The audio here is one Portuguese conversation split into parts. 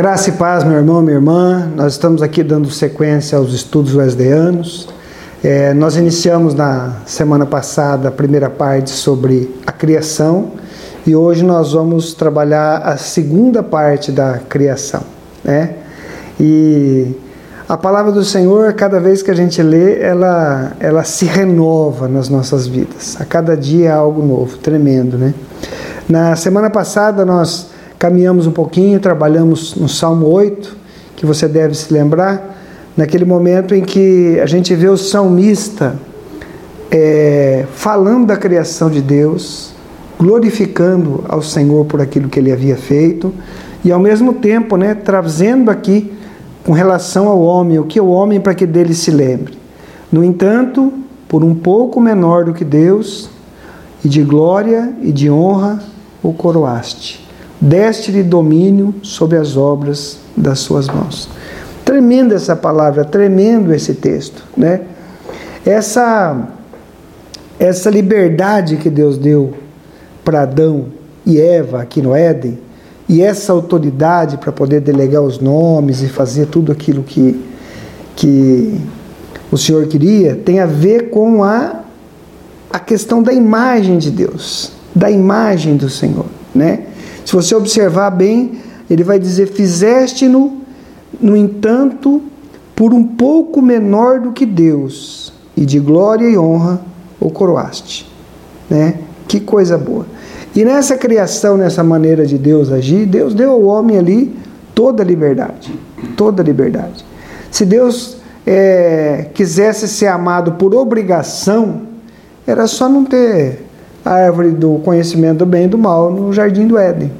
Graça e paz, meu irmão, minha irmã. Nós estamos aqui dando sequência aos estudos wesleyano. É, nós iniciamos na semana passada a primeira parte sobre a criação e hoje nós vamos trabalhar a segunda parte da criação, né? E a palavra do Senhor, cada vez que a gente lê, ela, ela se renova nas nossas vidas. A cada dia é algo novo, tremendo, né? Na semana passada nós caminhamos um pouquinho, trabalhamos no Salmo 8, que você deve se lembrar, naquele momento em que a gente vê o salmista é, falando da criação de Deus, glorificando ao Senhor por aquilo que ele havia feito, e ao mesmo tempo, né, trazendo aqui com relação ao homem, o que é o homem para que dele se lembre. No entanto, por um pouco menor do que Deus, e de glória e de honra o coroaste deste-lhe domínio sobre as obras das suas mãos. Tremenda essa palavra, tremendo esse texto, né? Essa essa liberdade que Deus deu para Adão e Eva aqui no Éden, e essa autoridade para poder delegar os nomes e fazer tudo aquilo que, que o Senhor queria, tem a ver com a, a questão da imagem de Deus, da imagem do Senhor, né? Se você observar bem, ele vai dizer: Fizeste-no, no entanto, por um pouco menor do que Deus, e de glória e honra o coroaste. Né? Que coisa boa. E nessa criação, nessa maneira de Deus agir, Deus deu ao homem ali toda a liberdade. Toda a liberdade. Se Deus é, quisesse ser amado por obrigação, era só não ter a árvore do conhecimento do bem e do mal no jardim do Éden.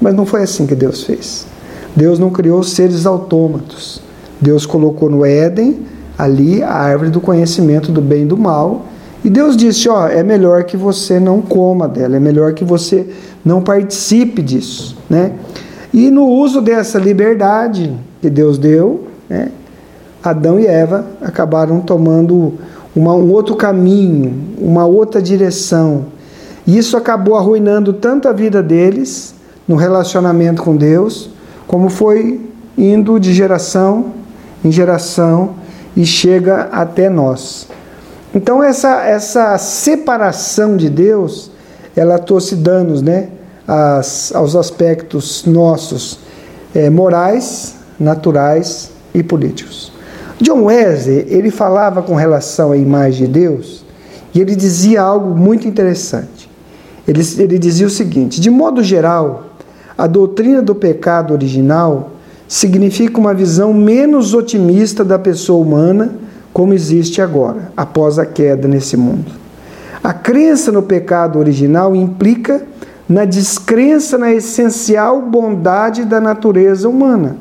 Mas não foi assim que Deus fez. Deus não criou seres autômatos. Deus colocou no Éden ali a árvore do conhecimento do bem e do mal. E Deus disse: Ó, é melhor que você não coma dela, é melhor que você não participe disso, né? E no uso dessa liberdade que Deus deu, né, Adão e Eva acabaram tomando uma, um outro caminho, uma outra direção e isso acabou arruinando tanto a vida deles no relacionamento com Deus, como foi indo de geração em geração e chega até nós. Então essa essa separação de Deus, ela trouxe danos, né, as, aos aspectos nossos é, morais, naturais e políticos. John Wesley ele falava com relação à imagem de Deus e ele dizia algo muito interessante. Ele, ele dizia o seguinte: de modo geral, a doutrina do pecado original significa uma visão menos otimista da pessoa humana como existe agora, após a queda nesse mundo. A crença no pecado original implica na descrença na essencial bondade da natureza humana.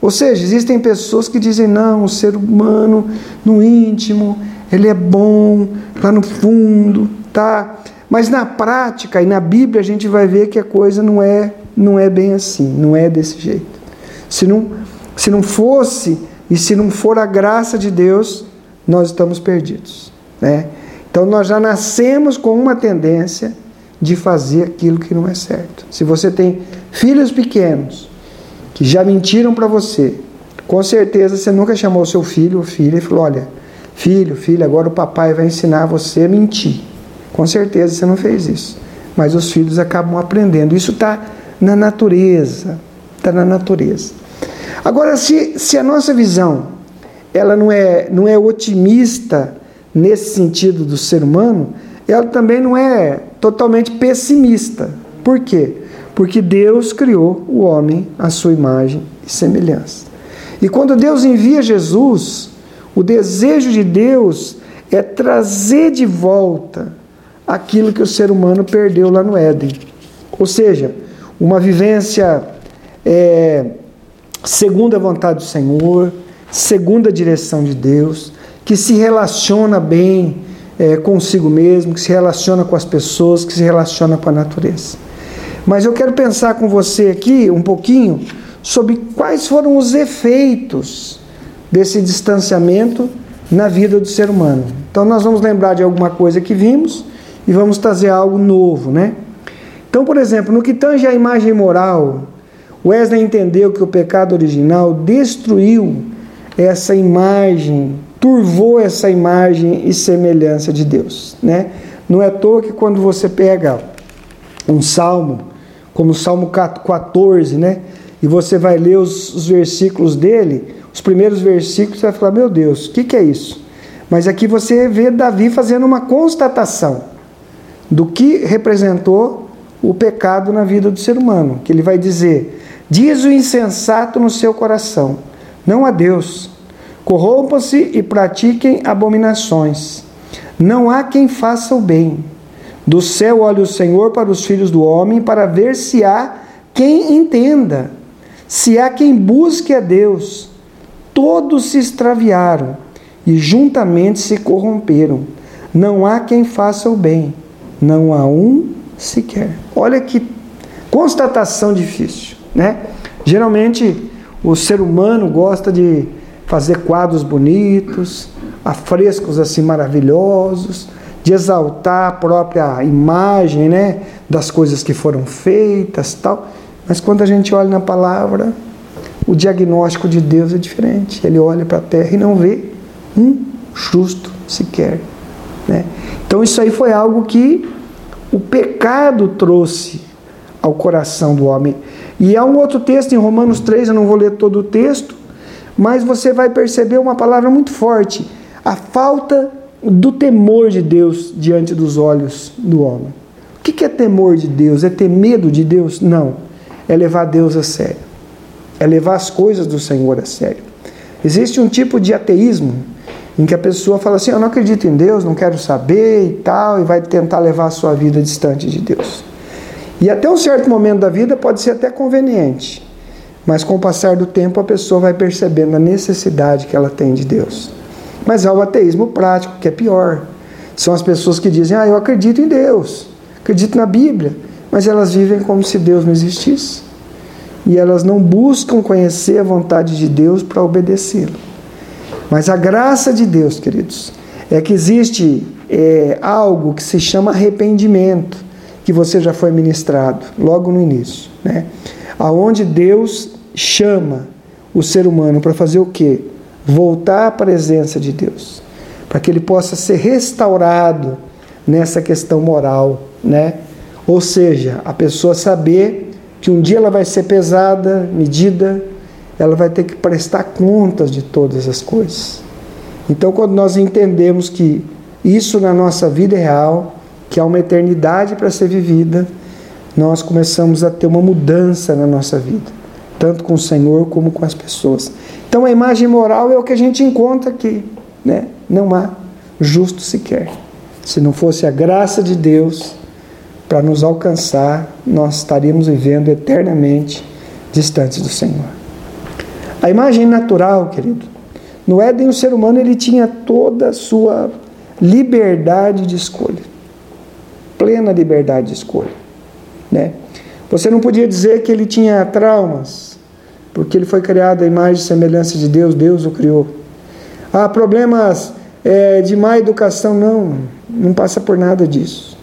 Ou seja, existem pessoas que dizem: não, o ser humano, no íntimo, ele é bom, lá no fundo, tá? Mas na prática e na Bíblia a gente vai ver que a coisa não é, não é bem assim, não é desse jeito. Se não, se não fosse e se não for a graça de Deus, nós estamos perdidos. Né? Então nós já nascemos com uma tendência de fazer aquilo que não é certo. Se você tem filhos pequenos que já mentiram para você, com certeza você nunca chamou seu filho ou filha e falou: olha, filho, filha, agora o papai vai ensinar você a mentir. Com certeza você não fez isso. Mas os filhos acabam aprendendo. Isso está na natureza. Está na natureza. Agora, se, se a nossa visão ela não é, não é otimista nesse sentido do ser humano, ela também não é totalmente pessimista. Por quê? Porque Deus criou o homem à sua imagem e semelhança. E quando Deus envia Jesus, o desejo de Deus é trazer de volta aquilo que o ser humano perdeu lá no Éden. Ou seja, uma vivência é, segundo a vontade do Senhor, segundo a direção de Deus, que se relaciona bem é, consigo mesmo, que se relaciona com as pessoas, que se relaciona com a natureza. Mas eu quero pensar com você aqui um pouquinho sobre quais foram os efeitos desse distanciamento na vida do ser humano. Então nós vamos lembrar de alguma coisa que vimos e vamos trazer algo novo, né? Então, por exemplo, no que tange à imagem moral, Wesley entendeu que o pecado original destruiu essa imagem, turvou essa imagem e semelhança de Deus, né? Não é à toa que quando você pega um salmo, como o Salmo 14, né? E você vai ler os, os versículos dele, os primeiros versículos, você vai falar: Meu Deus, o que, que é isso? Mas aqui você vê Davi fazendo uma constatação do que representou o pecado na vida do ser humano. Que ele vai dizer: Diz o insensato no seu coração: Não há Deus. Corrompam-se e pratiquem abominações. Não há quem faça o bem. Do céu olha o Senhor para os filhos do homem, para ver se há quem entenda, se há quem busque a Deus. Todos se extraviaram e juntamente se corromperam. Não há quem faça o bem, não há um sequer. Olha que constatação difícil, né? Geralmente o ser humano gosta de fazer quadros bonitos, afrescos assim maravilhosos, de exaltar a própria imagem, né, das coisas que foram feitas, tal. Mas quando a gente olha na palavra, o diagnóstico de Deus é diferente. Ele olha para a terra e não vê um justo sequer. Né? Então isso aí foi algo que o pecado trouxe ao coração do homem. E há um outro texto em Romanos 3, eu não vou ler todo o texto, mas você vai perceber uma palavra muito forte: a falta do temor de Deus diante dos olhos do homem. O que é temor de Deus? É ter medo de Deus? Não. É levar Deus a sério. É levar as coisas do Senhor a sério. Existe um tipo de ateísmo em que a pessoa fala assim: Eu não acredito em Deus, não quero saber e tal, e vai tentar levar a sua vida distante de Deus. E até um certo momento da vida pode ser até conveniente, mas com o passar do tempo a pessoa vai percebendo a necessidade que ela tem de Deus. Mas há o ateísmo prático, que é pior. São as pessoas que dizem: Ah, eu acredito em Deus, acredito na Bíblia, mas elas vivem como se Deus não existisse. E elas não buscam conhecer a vontade de Deus para obedecê-lo. Mas a graça de Deus, queridos, é que existe é, algo que se chama arrependimento, que você já foi ministrado logo no início, né? Aonde Deus chama o ser humano para fazer o quê? Voltar à presença de Deus, para que ele possa ser restaurado nessa questão moral, né? Ou seja, a pessoa saber que um dia ela vai ser pesada, medida, ela vai ter que prestar contas de todas as coisas. Então, quando nós entendemos que isso na nossa vida é real, que há uma eternidade para ser vivida, nós começamos a ter uma mudança na nossa vida, tanto com o Senhor como com as pessoas. Então, a imagem moral é o que a gente encontra aqui, né? Não há justo sequer. Se não fosse a graça de Deus para nos alcançar, nós estaríamos vivendo eternamente distantes do Senhor. A imagem natural, querido. No Éden, o ser humano ele tinha toda a sua liberdade de escolha. Plena liberdade de escolha. Né? Você não podia dizer que ele tinha traumas, porque ele foi criado à imagem e semelhança de Deus, Deus o criou. Há problemas é, de má educação, não, não passa por nada disso.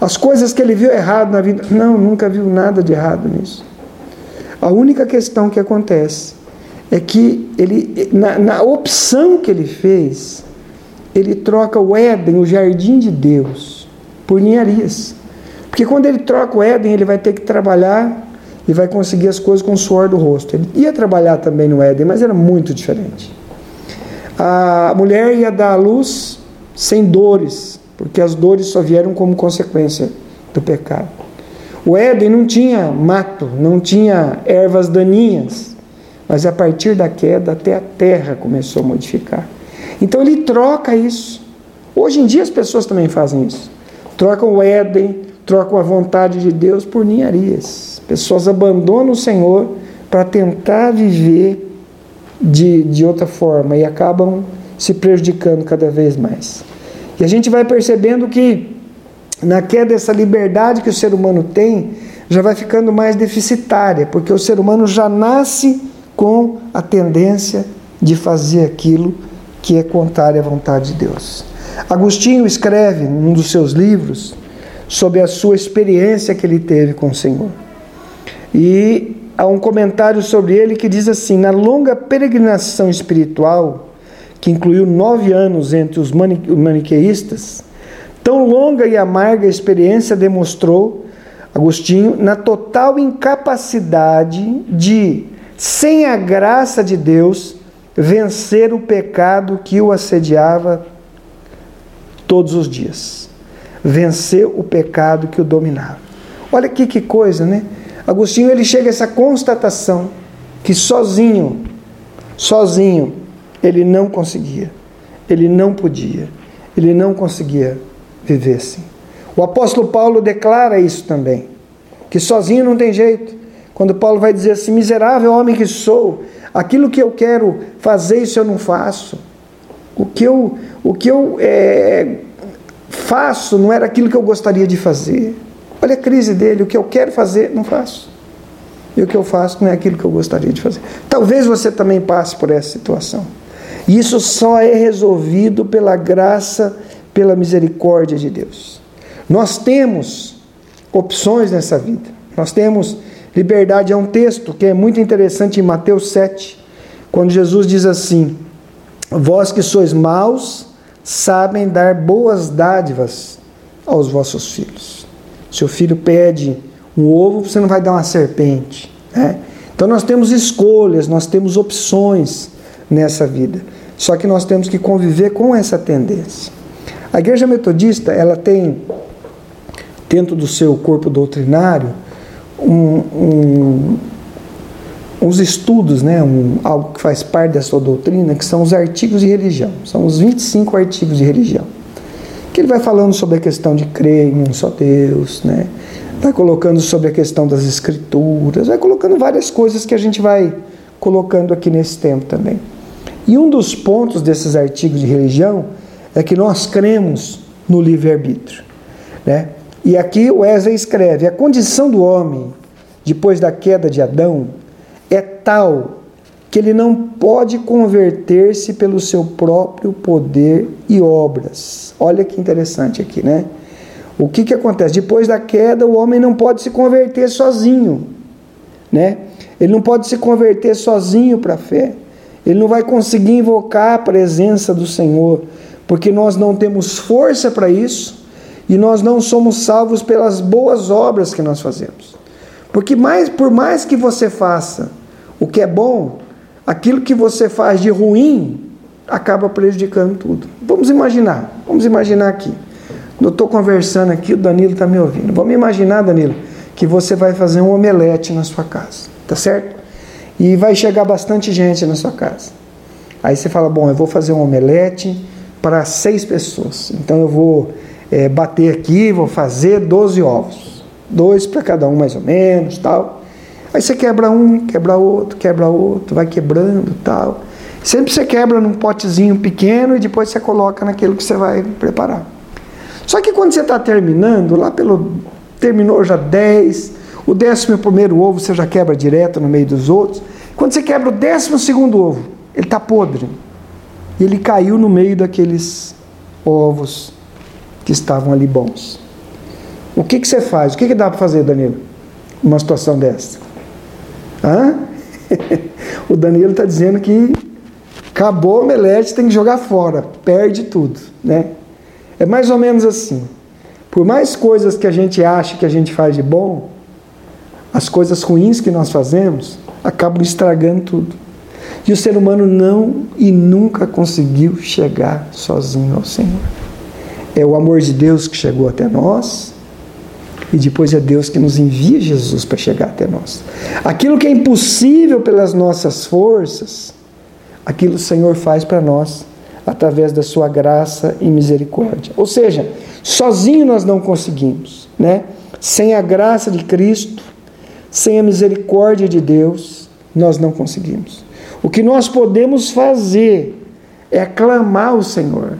As coisas que ele viu errado na vida, não, nunca viu nada de errado nisso. A única questão que acontece é que ele, na, na opção que ele fez, ele troca o Éden, o jardim de Deus, por ninharias. Porque quando ele troca o Éden, ele vai ter que trabalhar e vai conseguir as coisas com o suor do rosto. Ele ia trabalhar também no Éden, mas era muito diferente. A mulher ia dar à luz sem dores, porque as dores só vieram como consequência do pecado. O Éden não tinha mato, não tinha ervas daninhas. Mas a partir da queda, até a terra começou a modificar. Então ele troca isso. Hoje em dia as pessoas também fazem isso. Trocam o Éden, trocam a vontade de Deus por ninharias. Pessoas abandonam o Senhor para tentar viver de, de outra forma e acabam se prejudicando cada vez mais. E a gente vai percebendo que na queda essa liberdade que o ser humano tem já vai ficando mais deficitária, porque o ser humano já nasce com a tendência de fazer aquilo que é contrário à vontade de Deus. Agostinho escreve num dos seus livros sobre a sua experiência que ele teve com o Senhor. E há um comentário sobre ele que diz assim: na longa peregrinação espiritual, que incluiu nove anos entre os maniqueístas, tão longa e amarga experiência demonstrou Agostinho na total incapacidade de, sem a graça de Deus, vencer o pecado que o assediava todos os dias. Vencer o pecado que o dominava. Olha aqui que coisa, né? Agostinho ele chega a essa constatação que sozinho, sozinho, ele não conseguia, ele não podia, ele não conseguia viver assim. O apóstolo Paulo declara isso também, que sozinho não tem jeito. Quando Paulo vai dizer assim: miserável homem que sou, aquilo que eu quero fazer, isso eu não faço. O que eu, o que eu é, faço não era aquilo que eu gostaria de fazer. Olha a crise dele, o que eu quero fazer, não faço. E o que eu faço não é aquilo que eu gostaria de fazer. Talvez você também passe por essa situação. E isso só é resolvido pela graça, pela misericórdia de Deus. Nós temos opções nessa vida. Nós temos liberdade. É um texto que é muito interessante em Mateus 7, quando Jesus diz assim: Vós que sois maus, sabem dar boas dádivas aos vossos filhos. Seu filho pede um ovo, você não vai dar uma serpente. Né? Então nós temos escolhas, nós temos opções nessa vida. Só que nós temos que conviver com essa tendência. A igreja metodista, ela tem dentro do seu corpo doutrinário um, um, uns estudos, né, um, algo que faz parte da sua doutrina, que são os artigos de religião. São os 25 artigos de religião que ele vai falando sobre a questão de crer em um só Deus, né? vai colocando sobre a questão das escrituras, vai colocando várias coisas que a gente vai colocando aqui nesse tempo também. E um dos pontos desses artigos de religião é que nós cremos no livre-arbítrio. Né? E aqui Wesley escreve: a condição do homem, depois da queda de Adão, é tal que ele não pode converter-se pelo seu próprio poder e obras. Olha que interessante aqui, né? O que, que acontece? Depois da queda, o homem não pode se converter sozinho, né? Ele não pode se converter sozinho para a fé. Ele não vai conseguir invocar a presença do Senhor, porque nós não temos força para isso e nós não somos salvos pelas boas obras que nós fazemos. Porque mais, por mais que você faça o que é bom, aquilo que você faz de ruim acaba prejudicando tudo. Vamos imaginar, vamos imaginar aqui. Eu estou conversando aqui, o Danilo está me ouvindo. Vamos imaginar, Danilo, que você vai fazer um omelete na sua casa, tá certo? E vai chegar bastante gente na sua casa. Aí você fala, bom, eu vou fazer um omelete para seis pessoas. Então eu vou é, bater aqui, vou fazer 12 ovos. Dois para cada um mais ou menos, tal. Aí você quebra um, quebra outro, quebra outro, vai quebrando tal. Sempre você quebra num potezinho pequeno e depois você coloca naquilo que você vai preparar. Só que quando você está terminando, lá pelo. Terminou já 10, o décimo primeiro ovo você já quebra direto no meio dos outros. Quando você quebra o décimo segundo ovo, ele está podre. E ele caiu no meio daqueles ovos que estavam ali bons. O que, que você faz? O que, que dá para fazer, Danilo? Numa situação dessa? Hã? o Danilo está dizendo que acabou o omelete, tem que jogar fora, perde tudo, né? É mais ou menos assim. Por mais coisas que a gente acha que a gente faz de bom, as coisas ruins que nós fazemos acabam estragando tudo. E o ser humano não e nunca conseguiu chegar sozinho ao Senhor. É o amor de Deus que chegou até nós, e depois é Deus que nos envia Jesus para chegar até nós. Aquilo que é impossível pelas nossas forças, aquilo o Senhor faz para nós através da sua graça e misericórdia. Ou seja, sozinho nós não conseguimos, né? Sem a graça de Cristo, sem a misericórdia de Deus, nós não conseguimos. O que nós podemos fazer é clamar o Senhor,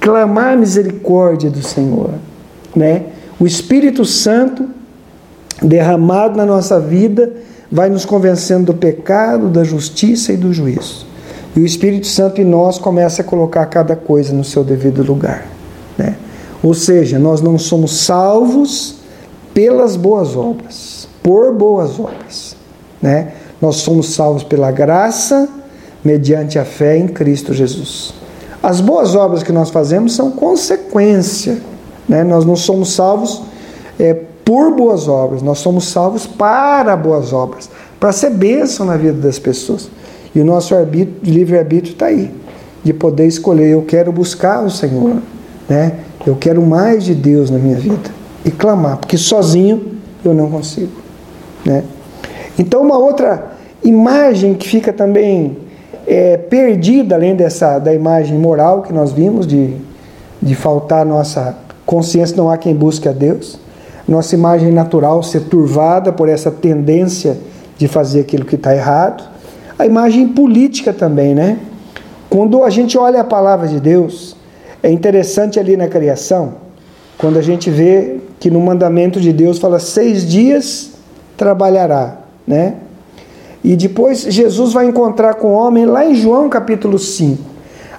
clamar a misericórdia do Senhor, né? O Espírito Santo derramado na nossa vida vai nos convencendo do pecado, da justiça e do juízo. E o Espírito Santo em nós começa a colocar cada coisa no seu devido lugar. Né? Ou seja, nós não somos salvos pelas boas obras, por boas obras. né? Nós somos salvos pela graça, mediante a fé em Cristo Jesus. As boas obras que nós fazemos são consequência, né? Nós não somos salvos é, por boas obras, nós somos salvos para boas obras, para ser bênção na vida das pessoas. E o nosso livre-arbítrio está aí, de poder escolher. Eu quero buscar o Senhor, né? eu quero mais de Deus na minha vida e clamar, porque sozinho eu não consigo. Né? Então, uma outra imagem que fica também é, perdida, além dessa da imagem moral que nós vimos, de, de faltar nossa consciência, não há quem busque a Deus, nossa imagem natural ser turvada por essa tendência de fazer aquilo que está errado, a imagem política também, né? Quando a gente olha a palavra de Deus, é interessante ali na criação, quando a gente vê que no mandamento de Deus fala seis dias trabalhará, né? E depois Jesus vai encontrar com o homem lá em João capítulo 5.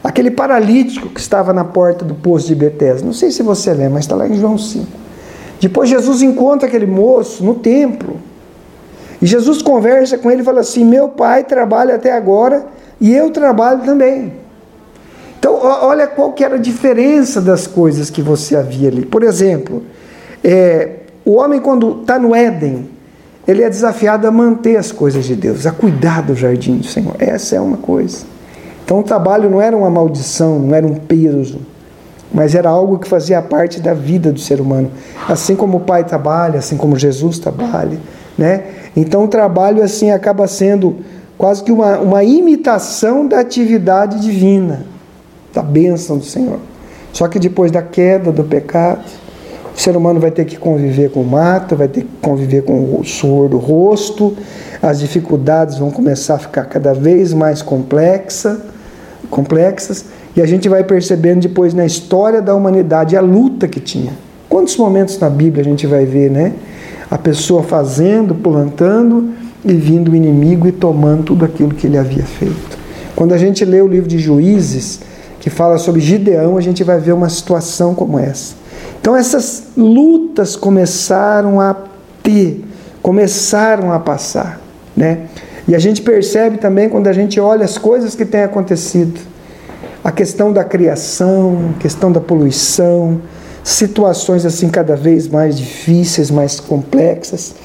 Aquele paralítico que estava na porta do poço de Betesda. Não sei se você lembra, mas está lá em João 5. Depois Jesus encontra aquele moço no templo. E Jesus conversa com ele e fala assim: Meu pai trabalha até agora e eu trabalho também. Então, olha qual que era a diferença das coisas que você havia ali. Por exemplo, é, o homem, quando está no Éden, ele é desafiado a manter as coisas de Deus, a cuidar do jardim do Senhor. Essa é uma coisa. Então o trabalho não era uma maldição, não era um peso, mas era algo que fazia parte da vida do ser humano. Assim como o Pai trabalha, assim como Jesus trabalha, né? Então o trabalho assim acaba sendo quase que uma, uma imitação da atividade divina, da bênção do Senhor. Só que depois da queda, do pecado, ser humano vai ter que conviver com o mato, vai ter que conviver com o suor do rosto, as dificuldades vão começar a ficar cada vez mais complexa, complexas, e a gente vai percebendo depois na história da humanidade a luta que tinha. Quantos momentos na Bíblia a gente vai ver, né? A pessoa fazendo, plantando e vindo o inimigo e tomando tudo aquilo que ele havia feito. Quando a gente lê o livro de Juízes, que fala sobre Gideão, a gente vai ver uma situação como essa. Então essas lutas começaram a ter, começaram a passar, né? E a gente percebe também quando a gente olha as coisas que têm acontecido, a questão da criação, questão da poluição, situações assim cada vez mais difíceis, mais complexas.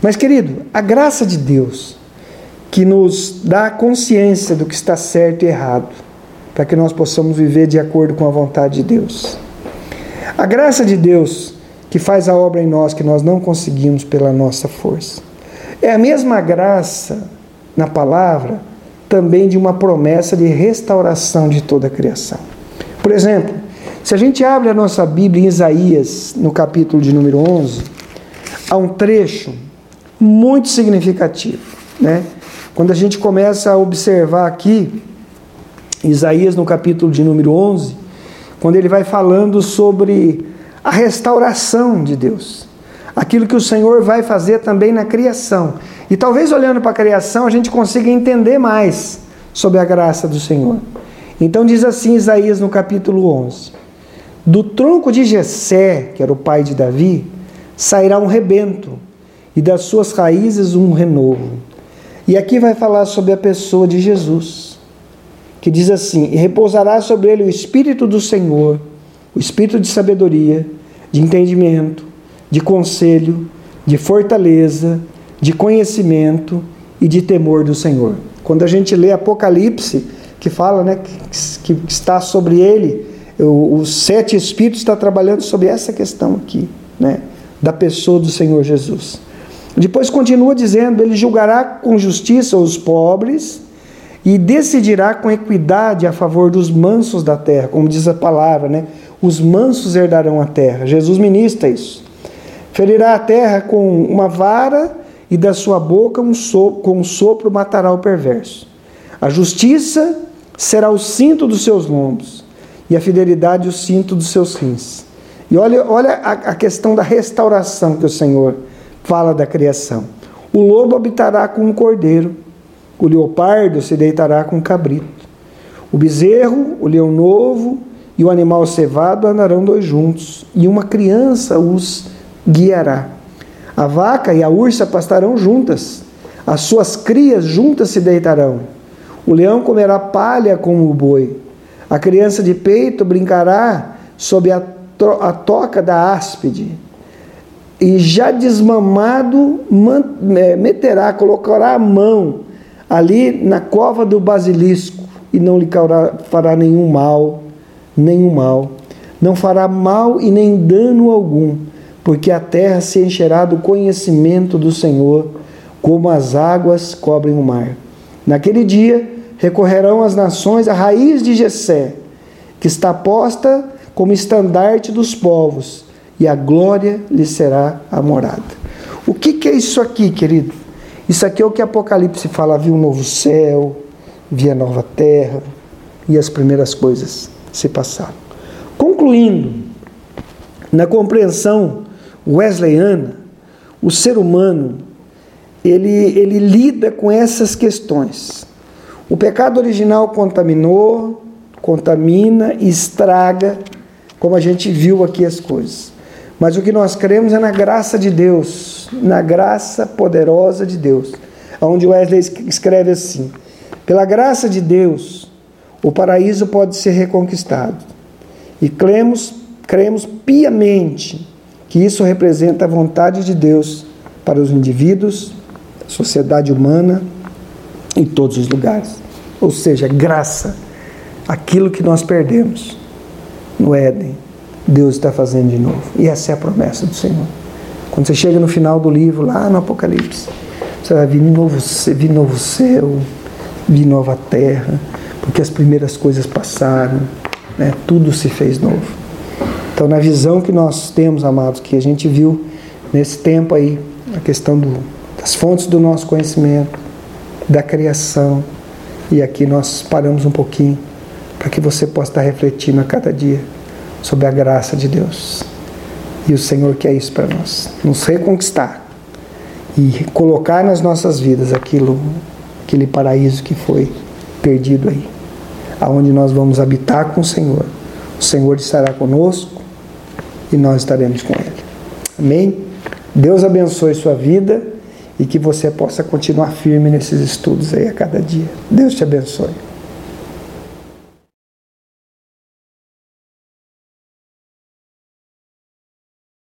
Mas querido, a graça de Deus que nos dá consciência do que está certo e errado, para que nós possamos viver de acordo com a vontade de Deus. A graça de Deus que faz a obra em nós que nós não conseguimos pela nossa força. É a mesma graça na palavra também de uma promessa de restauração de toda a criação. Por exemplo, se a gente abre a nossa Bíblia em Isaías, no capítulo de número 11, há um trecho muito significativo, né? Quando a gente começa a observar aqui, Isaías no capítulo de número 11, quando ele vai falando sobre a restauração de Deus, aquilo que o Senhor vai fazer também na criação. E talvez olhando para a criação a gente consiga entender mais sobre a graça do Senhor. Então diz assim Isaías no capítulo 11: Do tronco de Jessé, que era o pai de Davi, sairá um rebento, e das suas raízes um renovo. E aqui vai falar sobre a pessoa de Jesus que diz assim: E repousará sobre ele o Espírito do Senhor, o Espírito de sabedoria, de entendimento, de conselho, de fortaleza, de conhecimento e de temor do Senhor. Quando a gente lê Apocalipse, que fala né, que, que está sobre ele, os sete Espíritos está trabalhando sobre essa questão aqui, né, da pessoa do Senhor Jesus. Depois continua dizendo: Ele julgará com justiça os pobres e decidirá com equidade a favor dos mansos da terra, como diz a palavra, né? Os mansos herdarão a terra. Jesus ministra isso. Ferirá a terra com uma vara e da sua boca um sopro, com um sopro matará o perverso. A justiça será o cinto dos seus lombos e a fidelidade o cinto dos seus rins. E olha, olha a, a questão da restauração que o Senhor fala da criação. O lobo habitará com o cordeiro o leopardo se deitará com o cabrito. O bezerro, o leão novo e o animal cevado andarão dois juntos, e uma criança os guiará. A vaca e a ursa pastarão juntas, as suas crias juntas se deitarão. O leão comerá palha como o boi. A criança de peito brincará sob a, a toca da áspide. E já desmamado é, meterá, colocará a mão ali na cova do basilisco e não lhe fará nenhum mal, nenhum mal. Não fará mal e nem dano algum, porque a terra se encherá do conhecimento do Senhor, como as águas cobrem o mar. Naquele dia recorrerão as nações à raiz de Jessé, que está posta como estandarte dos povos, e a glória lhe será a morada. O que, que é isso aqui, querido? Isso aqui é o que Apocalipse fala: viu um novo céu, via nova terra, e as primeiras coisas se passaram. Concluindo, na compreensão wesleyana, o ser humano ele, ele lida com essas questões. O pecado original contaminou, contamina, estraga, como a gente viu aqui as coisas. Mas o que nós cremos é na graça de Deus, na graça poderosa de Deus. Onde Wesley escreve assim: pela graça de Deus, o paraíso pode ser reconquistado. E cremos, cremos piamente que isso representa a vontade de Deus para os indivíduos, sociedade humana, em todos os lugares. Ou seja, graça, aquilo que nós perdemos no Éden, Deus está fazendo de novo. E essa é a promessa do Senhor. Quando você chega no final do livro, lá no Apocalipse, você vai vir novo, vir novo céu, vir nova terra, porque as primeiras coisas passaram, né? tudo se fez novo. Então, na visão que nós temos, amados, que a gente viu nesse tempo aí, a questão do, das fontes do nosso conhecimento, da criação, e aqui nós paramos um pouquinho para que você possa estar refletindo a cada dia sobre a graça de Deus. E o Senhor quer isso para nós, nos reconquistar e colocar nas nossas vidas aquilo, aquele paraíso que foi perdido aí, aonde nós vamos habitar com o Senhor. O Senhor estará conosco e nós estaremos com Ele. Amém? Deus abençoe sua vida e que você possa continuar firme nesses estudos aí a cada dia. Deus te abençoe.